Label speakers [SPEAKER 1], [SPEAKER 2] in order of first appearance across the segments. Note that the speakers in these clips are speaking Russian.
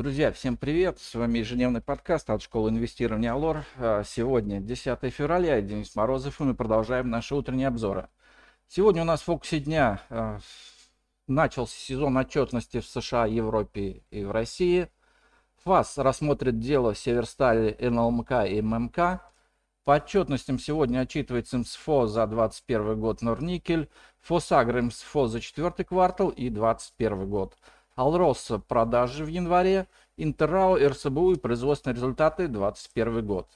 [SPEAKER 1] Друзья, всем привет! С вами ежедневный подкаст от школы инвестирования Алор. А, сегодня 10 февраля, я Денис Морозов, и мы продолжаем наши утренние обзоры. Сегодня у нас в фокусе дня а, начался сезон отчетности в США, Европе и в России. ФАС рассмотрит дело Северстали, НЛМК и ММК. По отчетностям сегодня отчитывается МСФО за 2021 год Норникель, ФОСАГР МСФО за четвертый квартал и 2021 год. Алроса продажи в январе, Интеррау, РСБУ и производственные результаты 2021 год.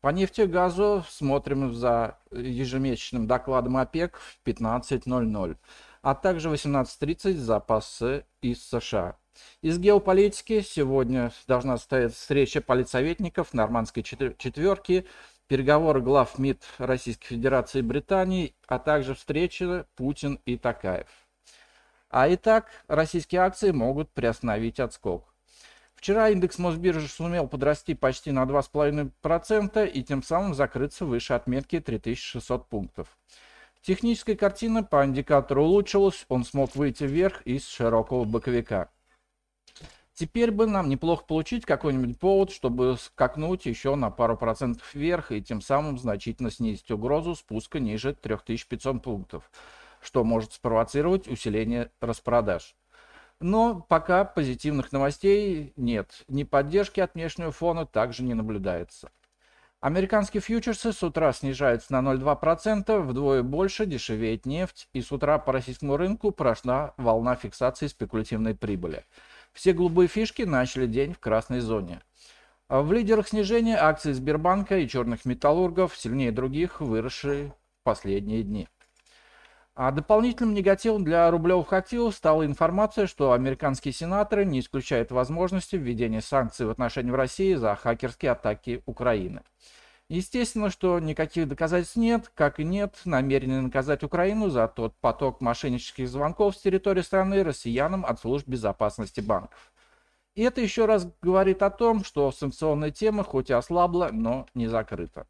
[SPEAKER 1] По нефти и газу смотрим за ежемесячным докладом ОПЕК в 15.00, а также 18.30 запасы из США. Из геополитики сегодня должна состояться встреча политсоветников нормандской четверки, переговоры глав МИД Российской Федерации и Британии, а также встреча Путин и Такаев. А и так российские акции могут приостановить отскок. Вчера индекс Мосбиржи сумел подрасти почти на 2,5% и тем самым закрыться выше отметки 3600 пунктов. Техническая картина по индикатору улучшилась, он смог выйти вверх из широкого боковика. Теперь бы нам неплохо получить какой-нибудь повод, чтобы скакнуть еще на пару процентов вверх и тем самым значительно снизить угрозу спуска ниже 3500 пунктов что может спровоцировать усиление распродаж. Но пока позитивных новостей нет. Ни поддержки от внешнего фона также не наблюдается. Американские фьючерсы с утра снижаются на 0,2%, вдвое больше дешевеет нефть, и с утра по российскому рынку прошла волна фиксации спекулятивной прибыли. Все голубые фишки начали день в красной зоне. В лидерах снижения акции Сбербанка и черных металлургов, сильнее других, выросшие последние дни. А дополнительным негативом для рублевых активов стала информация, что американские сенаторы не исключают возможности введения санкций в отношении России за хакерские атаки Украины. Естественно, что никаких доказательств нет, как и нет намерения наказать Украину за тот поток мошеннических звонков с территории страны россиянам от служб безопасности банков. И это еще раз говорит о том, что санкционная тема хоть и ослабла, но не закрыта.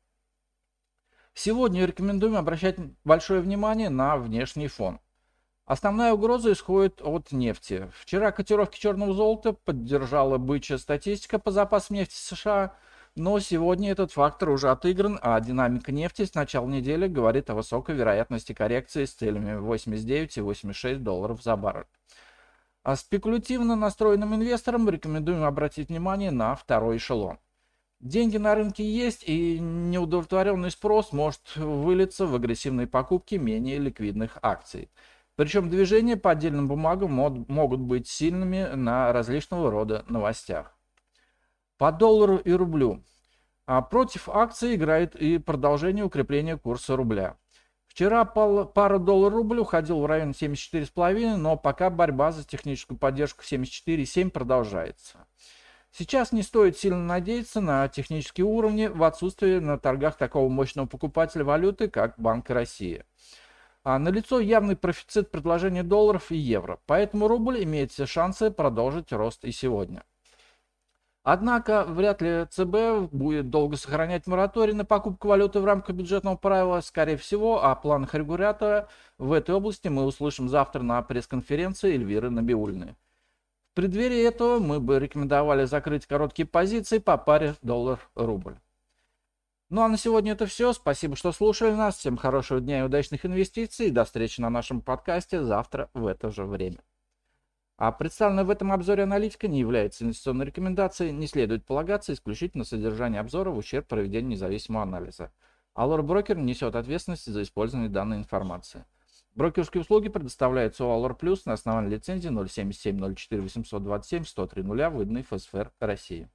[SPEAKER 1] Сегодня рекомендуем обращать большое внимание на внешний фон. Основная угроза исходит от нефти. Вчера котировки черного золота поддержала бычья статистика по запасам нефти США, но сегодня этот фактор уже отыгран, а динамика нефти с начала недели говорит о высокой вероятности коррекции с целями 89 и 86 долларов за баррель. А спекулятивно настроенным инвесторам рекомендуем обратить внимание на второй эшелон. Деньги на рынке есть, и неудовлетворенный спрос может вылиться в агрессивные покупки менее ликвидных акций. Причем движения по отдельным бумагам могут быть сильными на различного рода новостях. По доллару и рублю. А против акций играет и продолжение укрепления курса рубля. Вчера пара доллар-рубль уходил в район 74,5, но пока борьба за техническую поддержку 74,7 продолжается. Сейчас не стоит сильно надеяться на технические уровни в отсутствии на торгах такого мощного покупателя валюты, как Банк России. А налицо явный профицит предложения долларов и евро, поэтому рубль имеет все шансы продолжить рост и сегодня. Однако вряд ли ЦБ будет долго сохранять мораторий на покупку валюты в рамках бюджетного правила. Скорее всего, о планах регулятора в этой области мы услышим завтра на пресс-конференции Эльвиры Набиульны. В преддверии этого мы бы рекомендовали закрыть короткие позиции по паре доллар-рубль. Ну а на сегодня это все. Спасибо, что слушали нас. Всем хорошего дня и удачных инвестиций. До встречи на нашем подкасте завтра в это же время. А представленная в этом обзоре аналитика не является инвестиционной рекомендацией, не следует полагаться исключительно содержание обзора в ущерб проведению независимого анализа. Allure Брокер несет ответственность за использование данной информации. Брокерские услуги предоставляются Allure Plus на основании лицензии 077 04 827 103 0 выданной ФСФР России.